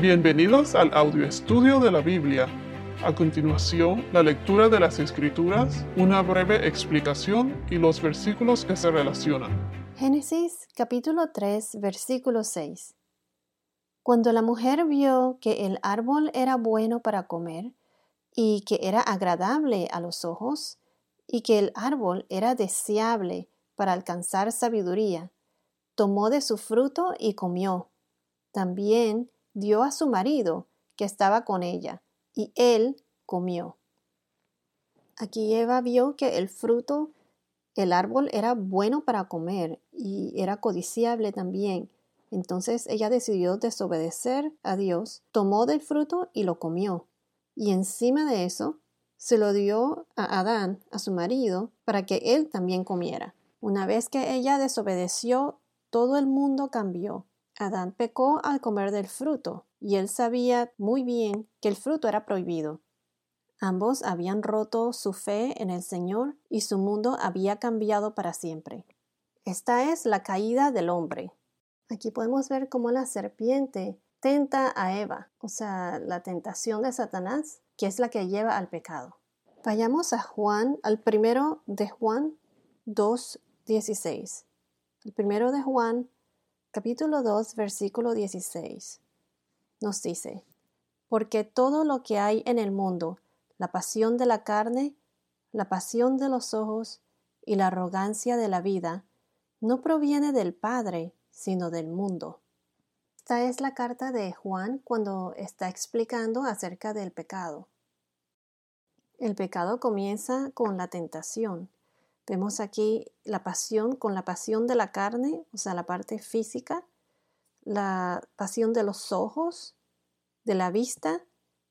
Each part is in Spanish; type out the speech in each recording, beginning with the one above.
Bienvenidos al audio estudio de la Biblia. A continuación, la lectura de las Escrituras, una breve explicación y los versículos que se relacionan. Génesis capítulo 3, versículo 6. Cuando la mujer vio que el árbol era bueno para comer y que era agradable a los ojos y que el árbol era deseable para alcanzar sabiduría, tomó de su fruto y comió. También dio a su marido, que estaba con ella, y él comió. Aquí Eva vio que el fruto, el árbol era bueno para comer y era codiciable también. Entonces ella decidió desobedecer a Dios, tomó del fruto y lo comió. Y encima de eso, se lo dio a Adán, a su marido, para que él también comiera. Una vez que ella desobedeció, todo el mundo cambió. Adán pecó al comer del fruto, y él sabía muy bien que el fruto era prohibido. Ambos habían roto su fe en el Señor y su mundo había cambiado para siempre. Esta es la caída del hombre. Aquí podemos ver cómo la serpiente tenta a Eva, o sea, la tentación de Satanás, que es la que lleva al pecado. Vayamos a Juan, al primero de Juan 2.16. El primero de Juan capítulo 2, versículo 16, nos dice, porque todo lo que hay en el mundo, la pasión de la carne, la pasión de los ojos y la arrogancia de la vida, no proviene del Padre, sino del mundo. Esta es la carta de Juan cuando está explicando acerca del pecado. El pecado comienza con la tentación, Vemos aquí la pasión con la pasión de la carne, o sea, la parte física, la pasión de los ojos, de la vista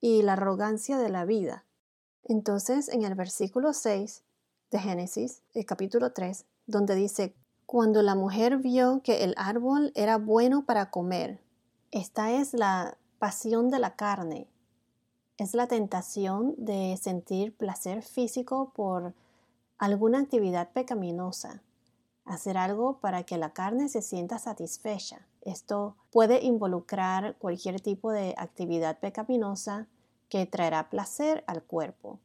y la arrogancia de la vida. Entonces, en el versículo 6 de Génesis, el capítulo 3, donde dice, cuando la mujer vio que el árbol era bueno para comer, esta es la pasión de la carne, es la tentación de sentir placer físico por alguna actividad pecaminosa, hacer algo para que la carne se sienta satisfecha. Esto puede involucrar cualquier tipo de actividad pecaminosa que traerá placer al cuerpo.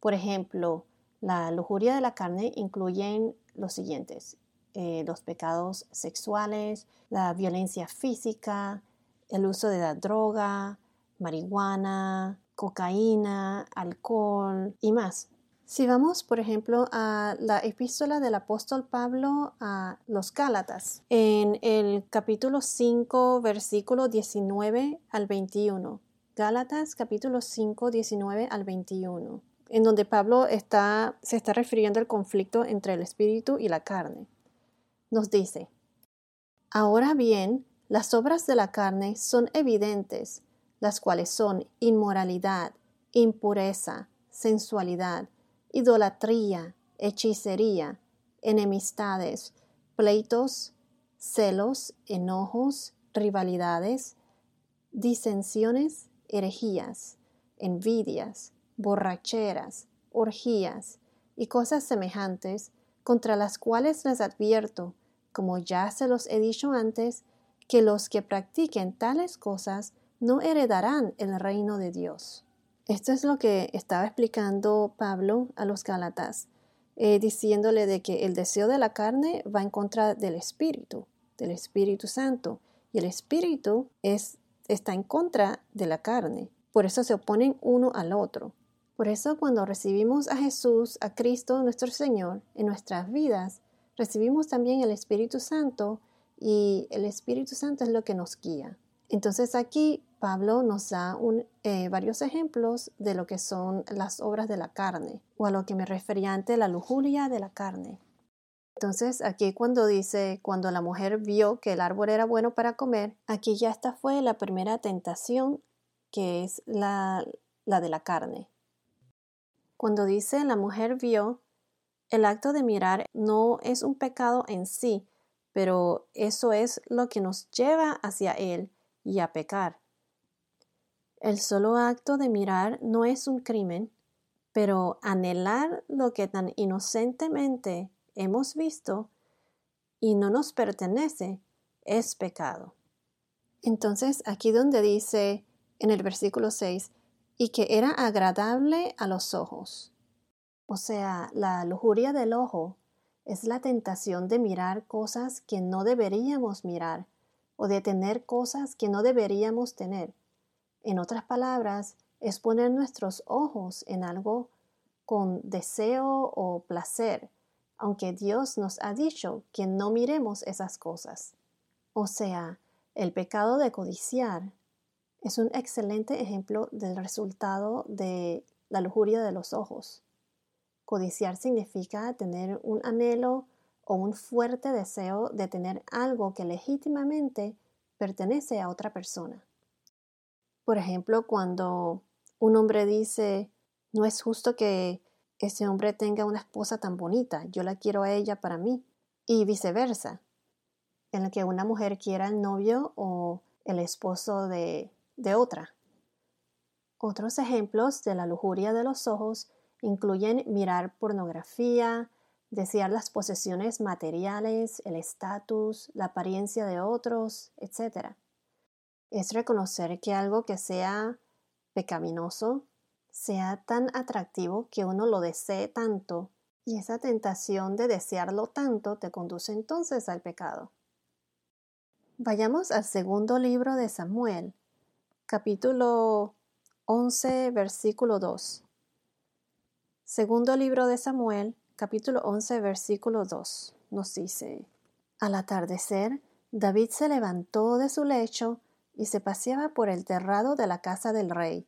Por ejemplo, la lujuria de la carne incluye los siguientes, eh, los pecados sexuales, la violencia física, el uso de la droga, marihuana, cocaína, alcohol y más. Si vamos, por ejemplo, a la epístola del apóstol Pablo a los Gálatas, en el capítulo 5, versículo 19 al 21. Gálatas, capítulo 5, 19 al 21, en donde Pablo está, se está refiriendo al conflicto entre el espíritu y la carne. Nos dice, Ahora bien, las obras de la carne son evidentes, las cuales son inmoralidad, impureza, sensualidad, idolatría, hechicería, enemistades, pleitos, celos, enojos, rivalidades, disensiones, herejías, envidias, borracheras, orgías y cosas semejantes, contra las cuales les advierto, como ya se los he dicho antes, que los que practiquen tales cosas no heredarán el reino de Dios. Esto es lo que estaba explicando Pablo a los Gálatas, eh, diciéndole de que el deseo de la carne va en contra del Espíritu, del Espíritu Santo, y el Espíritu es, está en contra de la carne. Por eso se oponen uno al otro. Por eso cuando recibimos a Jesús, a Cristo nuestro Señor, en nuestras vidas, recibimos también el Espíritu Santo y el Espíritu Santo es lo que nos guía. Entonces aquí Pablo nos da eh, varios ejemplos de lo que son las obras de la carne, o a lo que me refería antes, la lujuria de la carne. Entonces, aquí cuando dice, cuando la mujer vio que el árbol era bueno para comer, aquí ya esta fue la primera tentación, que es la, la de la carne. Cuando dice la mujer vio, el acto de mirar no es un pecado en sí, pero eso es lo que nos lleva hacia él y a pecar. El solo acto de mirar no es un crimen, pero anhelar lo que tan inocentemente hemos visto y no nos pertenece es pecado. Entonces, aquí donde dice en el versículo 6, y que era agradable a los ojos. O sea, la lujuria del ojo es la tentación de mirar cosas que no deberíamos mirar o de tener cosas que no deberíamos tener. En otras palabras, es poner nuestros ojos en algo con deseo o placer, aunque Dios nos ha dicho que no miremos esas cosas. O sea, el pecado de codiciar es un excelente ejemplo del resultado de la lujuria de los ojos. Codiciar significa tener un anhelo o un fuerte deseo de tener algo que legítimamente pertenece a otra persona. Por ejemplo, cuando un hombre dice, no es justo que ese hombre tenga una esposa tan bonita, yo la quiero a ella para mí, y viceversa en el que una mujer quiera el novio o el esposo de, de otra. Otros ejemplos de la lujuria de los ojos incluyen mirar pornografía, desear las posesiones materiales, el estatus, la apariencia de otros, etc. Es reconocer que algo que sea pecaminoso sea tan atractivo que uno lo desee tanto y esa tentación de desearlo tanto te conduce entonces al pecado. Vayamos al segundo libro de Samuel, capítulo 11, versículo 2. Segundo libro de Samuel, capítulo 11, versículo 2, nos dice, Al atardecer, David se levantó de su lecho y se paseaba por el terrado de la casa del rey,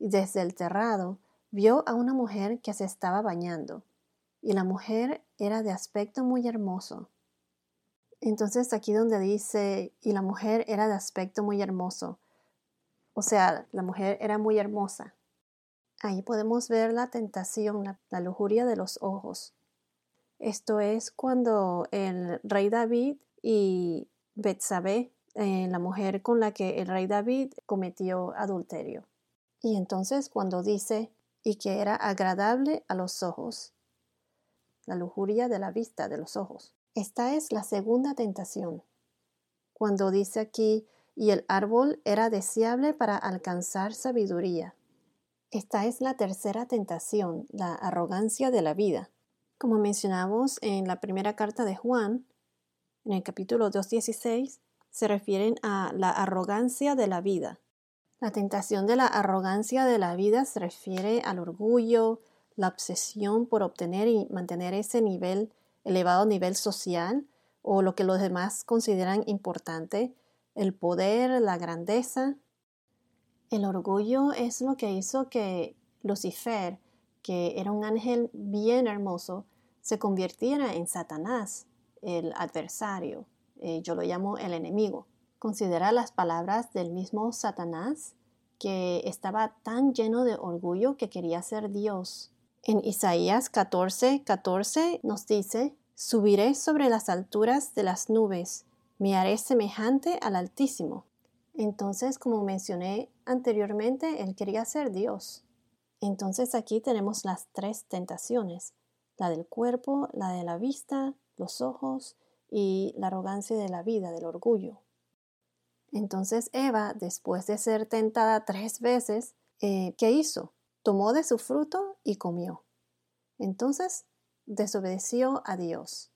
y desde el terrado vio a una mujer que se estaba bañando, y la mujer era de aspecto muy hermoso. Entonces aquí donde dice, y la mujer era de aspecto muy hermoso, o sea, la mujer era muy hermosa. Ahí podemos ver la tentación, la, lujuria de los ojos. Esto es cuando el rey David y Betsabé, eh, la mujer con la que el rey David cometió adulterio. Y entonces cuando dice, y que era agradable a los ojos, la lujuria de la vista de los ojos. Esta es la segunda tentación. Cuando dice aquí, y el árbol era deseable para alcanzar sabiduría. Esta es la tercera tentación, la arrogancia de la vida. Como mencionamos en la primera carta de Juan, en el capítulo 2.16, se refieren a la arrogancia de la vida. La tentación de la arrogancia de la vida se refiere al orgullo, la obsesión por obtener y mantener ese nivel elevado nivel social o lo que los demás consideran importante, el poder, la grandeza. El orgullo es lo que hizo que Lucifer, que era un ángel bien hermoso, se convirtiera en Satanás, el adversario. Eh, yo lo llamo el enemigo. Considera las palabras del mismo Satanás, que estaba tan lleno de orgullo que quería ser Dios. En Isaías 14, 14 nos dice, Subiré sobre las alturas de las nubes, me haré semejante al Altísimo. Entonces, como mencioné anteriormente, él quería ser Dios. Entonces aquí tenemos las tres tentaciones, la del cuerpo, la de la vista, los ojos y la arrogancia de la vida, del orgullo. Entonces Eva, después de ser tentada tres veces, eh, ¿qué hizo? tomó de su fruto y comió. Entonces desobedeció a Dios.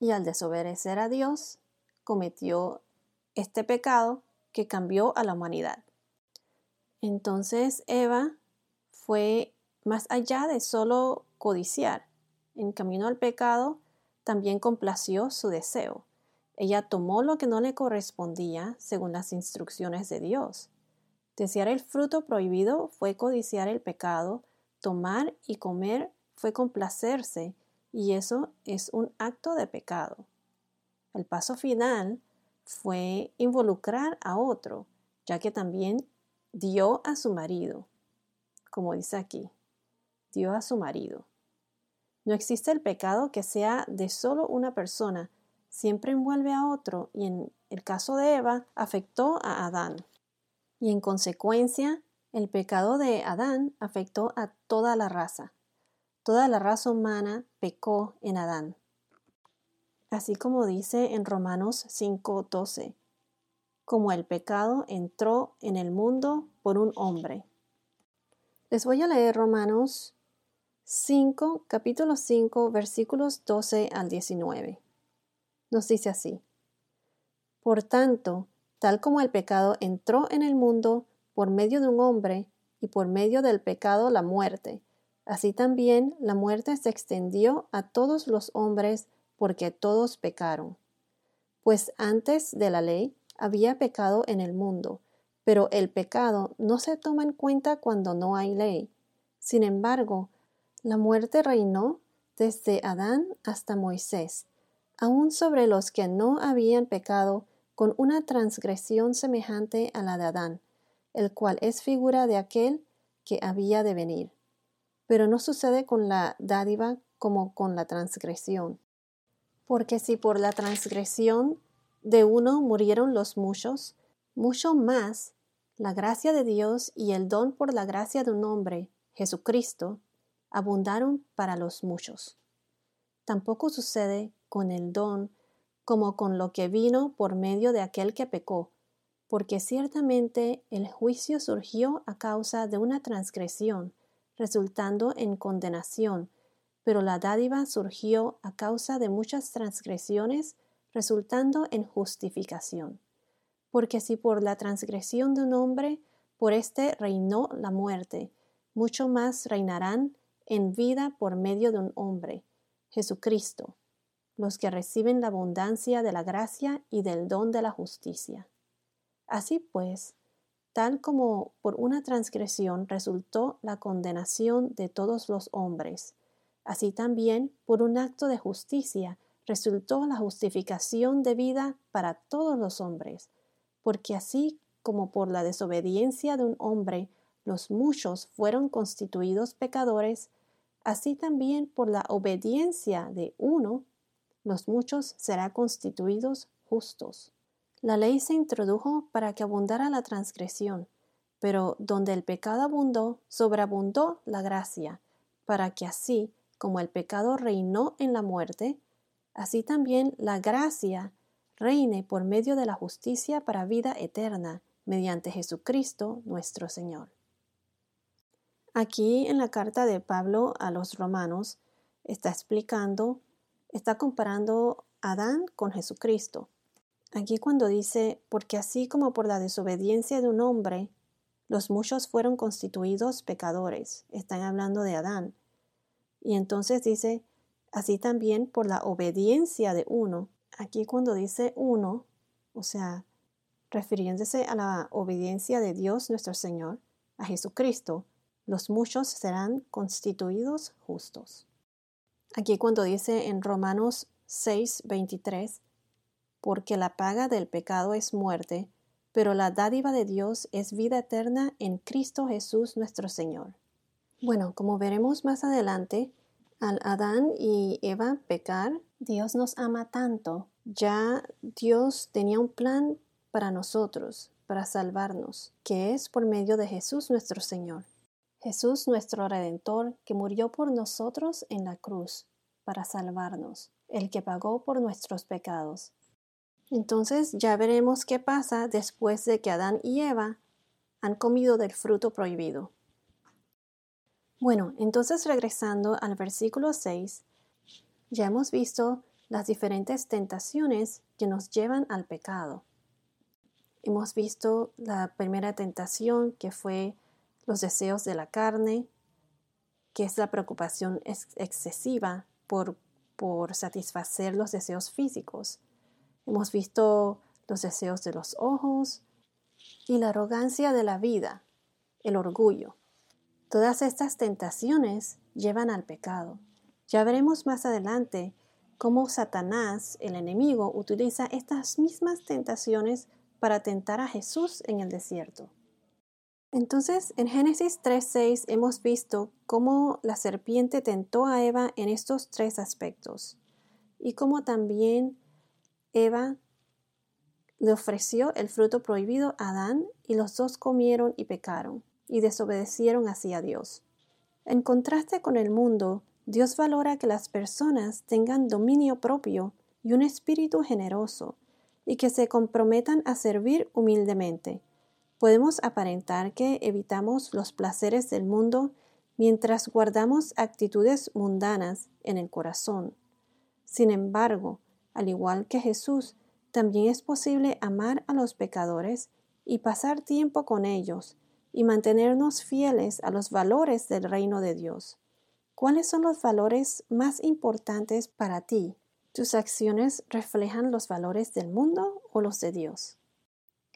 Y al desobedecer a Dios, cometió este pecado que cambió a la humanidad. Entonces Eva fue más allá de solo codiciar. En camino al pecado, también complació su deseo. Ella tomó lo que no le correspondía según las instrucciones de Dios Desear el fruto prohibido fue codiciar el pecado, tomar y comer fue complacerse, y eso es un acto de pecado. El paso final fue involucrar a otro, ya que también dio a su marido, como dice aquí, dio a su marido. No existe el pecado que sea de solo una persona, siempre envuelve a otro y en el caso de Eva afectó a Adán y en consecuencia el pecado de Adán afectó a toda la raza. Toda la raza humana pecó en Adán. Así como dice en Romanos 5:12, como el pecado entró en el mundo por un hombre. Les voy a leer Romanos 5, capítulo 5, versículos 12 al 19. Nos dice así. Por tanto, tal como el pecado entró en el mundo por medio de un hombre, y por medio del pecado la muerte, así también la muerte se extendió a todos los hombres porque todos pecaron. Pues antes de la ley había pecado en el mundo, pero el pecado no se toma en cuenta cuando no hay ley. Sin embargo, la muerte reinó desde Adán hasta Moisés, aun sobre los que no habían pecado con una transgresión semejante a la de Adán, el cual es figura de aquel que había de venir. Pero no sucede con la dádiva como con la transgresión. Porque si por la transgresión de uno murieron los muchos, mucho más la gracia de Dios y el don por la gracia de un hombre, Jesucristo, abundaron para los muchos. Tampoco sucede con el don como con lo que vino por medio de aquel que pecó, porque ciertamente el juicio surgió a causa de una transgresión, resultando en condenación, pero la dádiva surgió a causa de muchas transgresiones, resultando en justificación. Porque si por la transgresión de un hombre, por éste reinó la muerte, mucho más reinarán en vida por medio de un hombre, Jesucristo, los que reciben la abundancia de la gracia y del don de la justicia. Así pues, tal como por una transgresión resultó la condenación de todos los hombres, así también por un acto de justicia resultó la justificación de vida para todos los hombres, porque así como por la desobediencia de un hombre los muchos fueron constituidos pecadores, así también por la obediencia de uno los muchos serán constituidos justos. La ley se introdujo para que abundara la transgresión, pero donde el pecado abundó, sobreabundó la gracia, para que así como el pecado reinó en la muerte, así también la gracia reine por medio de la justicia para vida eterna, mediante Jesucristo nuestro Señor. Aquí en la carta de Pablo a los romanos está explicando, está comparando Adán con Jesucristo. Aquí cuando dice, porque así como por la desobediencia de un hombre, los muchos fueron constituidos pecadores, están hablando de Adán. Y entonces dice, así también por la obediencia de uno. Aquí cuando dice uno, o sea, refiriéndose a la obediencia de Dios nuestro Señor, a Jesucristo, los muchos serán constituidos justos. Aquí cuando dice en Romanos 6, 23, porque la paga del pecado es muerte, pero la dádiva de Dios es vida eterna en Cristo Jesús nuestro Señor. Bueno, como veremos más adelante, al Adán y Eva pecar, Dios nos ama tanto. Ya Dios tenía un plan para nosotros, para salvarnos, que es por medio de Jesús nuestro Señor. Jesús nuestro Redentor, que murió por nosotros en la cruz, para salvarnos, el que pagó por nuestros pecados. Entonces ya veremos qué pasa después de que Adán y Eva han comido del fruto prohibido. Bueno, entonces regresando al versículo 6, ya hemos visto las diferentes tentaciones que nos llevan al pecado. Hemos visto la primera tentación que fue los deseos de la carne, que es la preocupación excesiva por, por satisfacer los deseos físicos. Hemos visto los deseos de los ojos y la arrogancia de la vida, el orgullo. Todas estas tentaciones llevan al pecado. Ya veremos más adelante cómo Satanás, el enemigo, utiliza estas mismas tentaciones para tentar a Jesús en el desierto. Entonces, en Génesis 3.6 hemos visto cómo la serpiente tentó a Eva en estos tres aspectos y cómo también Eva le ofreció el fruto prohibido a Adán y los dos comieron y pecaron y desobedecieron hacia Dios. En contraste con el mundo, Dios valora que las personas tengan dominio propio y un espíritu generoso, y que se comprometan a servir humildemente. Podemos aparentar que evitamos los placeres del mundo mientras guardamos actitudes mundanas en el corazón. Sin embargo, al igual que Jesús, también es posible amar a los pecadores y pasar tiempo con ellos y mantenernos fieles a los valores del reino de Dios. ¿Cuáles son los valores más importantes para ti? ¿Tus acciones reflejan los valores del mundo o los de Dios?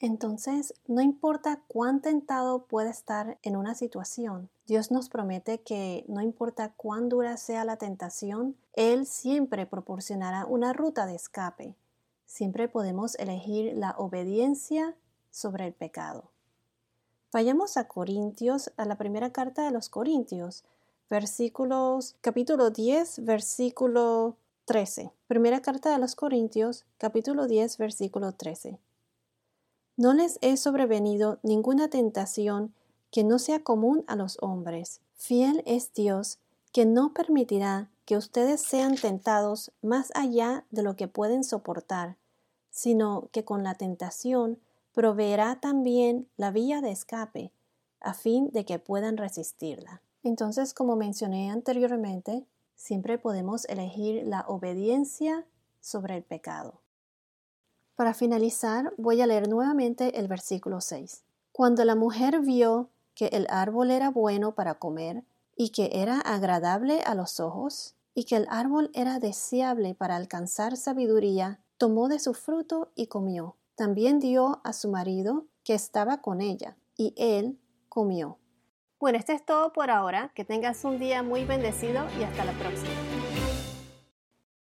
Entonces, no importa cuán tentado pueda estar en una situación, Dios nos promete que no importa cuán dura sea la tentación, Él siempre proporcionará una ruta de escape. Siempre podemos elegir la obediencia sobre el pecado. Vayamos a Corintios, a la primera carta de los Corintios, versículos, capítulo 10, versículo 13. Primera carta de los Corintios, capítulo 10, versículo 13. No les he sobrevenido ninguna tentación que no sea común a los hombres. Fiel es Dios, que no permitirá que ustedes sean tentados más allá de lo que pueden soportar, sino que con la tentación proveerá también la vía de escape, a fin de que puedan resistirla. Entonces, como mencioné anteriormente, siempre podemos elegir la obediencia sobre el pecado. Para finalizar, voy a leer nuevamente el versículo 6. Cuando la mujer vio que el árbol era bueno para comer y que era agradable a los ojos y que el árbol era deseable para alcanzar sabiduría, tomó de su fruto y comió. También dio a su marido que estaba con ella, y él comió. Bueno, esto es todo por ahora. Que tengas un día muy bendecido y hasta la próxima.